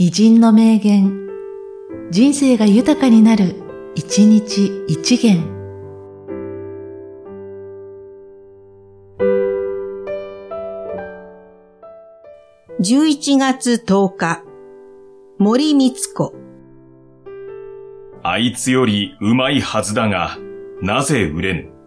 偉人の名言、人生が豊かになる、一日一元。11月10日、森光子。あいつよりうまいはずだが、なぜ売れぬ？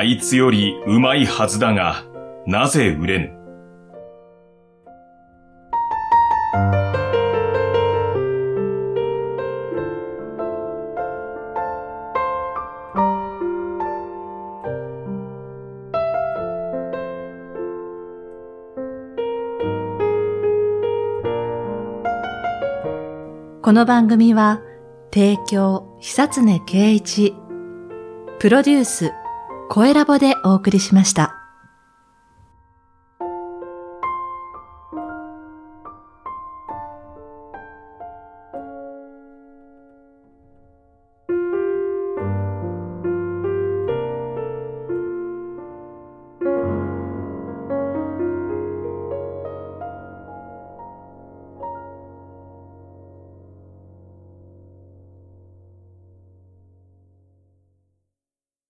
あいつよりうまいはずだが、なぜ売れぬ？この番組は、提供、久常圭一、プロデュース、声ラボでお送りしました。